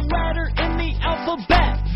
letter in the alphabet.